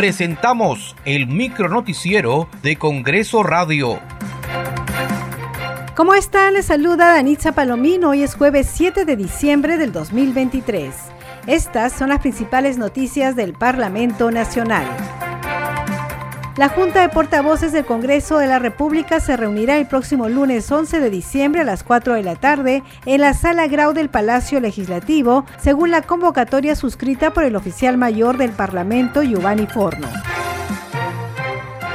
presentamos el micronoticiero de Congreso Radio. ¿Cómo están? Les saluda Danitza Palomino. Hoy es jueves 7 de diciembre del 2023. Estas son las principales noticias del Parlamento Nacional. La Junta de Portavoces del Congreso de la República se reunirá el próximo lunes 11 de diciembre a las 4 de la tarde en la Sala Grau del Palacio Legislativo, según la convocatoria suscrita por el oficial mayor del Parlamento, Giovanni Forno.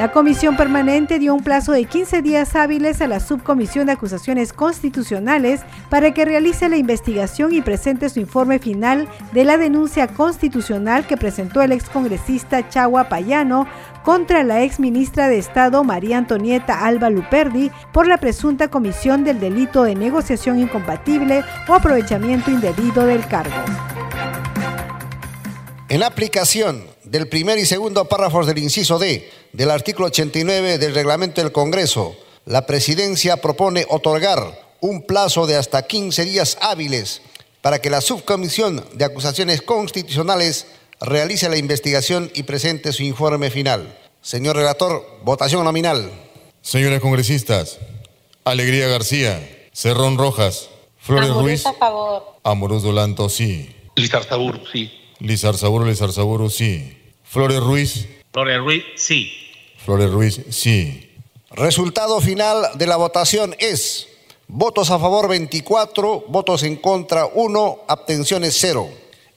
La comisión permanente dio un plazo de 15 días hábiles a la subcomisión de acusaciones constitucionales para que realice la investigación y presente su informe final de la denuncia constitucional que presentó el excongresista Chagua Payano contra la ex ministra de Estado María Antonieta Alba Luperdi por la presunta comisión del delito de negociación incompatible o aprovechamiento indebido del cargo. En aplicación del primer y segundo párrafos del inciso D del artículo 89 del reglamento del Congreso, la presidencia propone otorgar un plazo de hasta 15 días hábiles para que la subcomisión de acusaciones constitucionales realice la investigación y presente su informe final. Señor relator, votación nominal. Señores congresistas, Alegría García, Cerrón Rojas, Flores Ruiz. a favor. Amorós Dolanto, sí. Lizar Saburo, sí. Lizar Saburo, Lizar Saburo, sí. Flores Ruiz. Flores Ruiz, sí. Flores Ruiz, sí. Resultado final de la votación es votos a favor 24, votos en contra 1, abstenciones 0.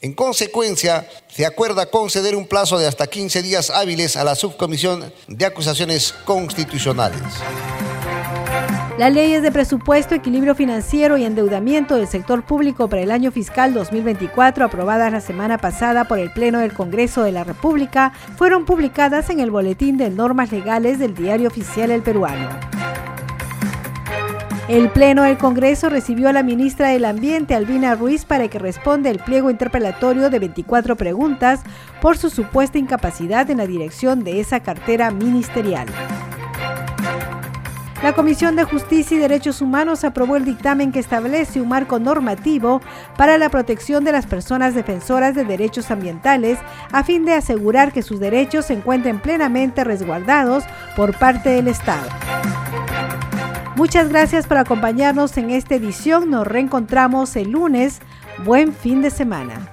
En consecuencia, se acuerda conceder un plazo de hasta 15 días hábiles a la Subcomisión de Acusaciones Constitucionales. Las leyes de presupuesto, equilibrio financiero y endeudamiento del sector público para el año fiscal 2024, aprobadas la semana pasada por el Pleno del Congreso de la República, fueron publicadas en el Boletín de Normas Legales del Diario Oficial El Peruano. El Pleno del Congreso recibió a la ministra del Ambiente, Albina Ruiz, para que responda el pliego interpelatorio de 24 preguntas por su supuesta incapacidad en la dirección de esa cartera ministerial. La Comisión de Justicia y Derechos Humanos aprobó el dictamen que establece un marco normativo para la protección de las personas defensoras de derechos ambientales a fin de asegurar que sus derechos se encuentren plenamente resguardados por parte del Estado. Muchas gracias por acompañarnos en esta edición. Nos reencontramos el lunes. Buen fin de semana.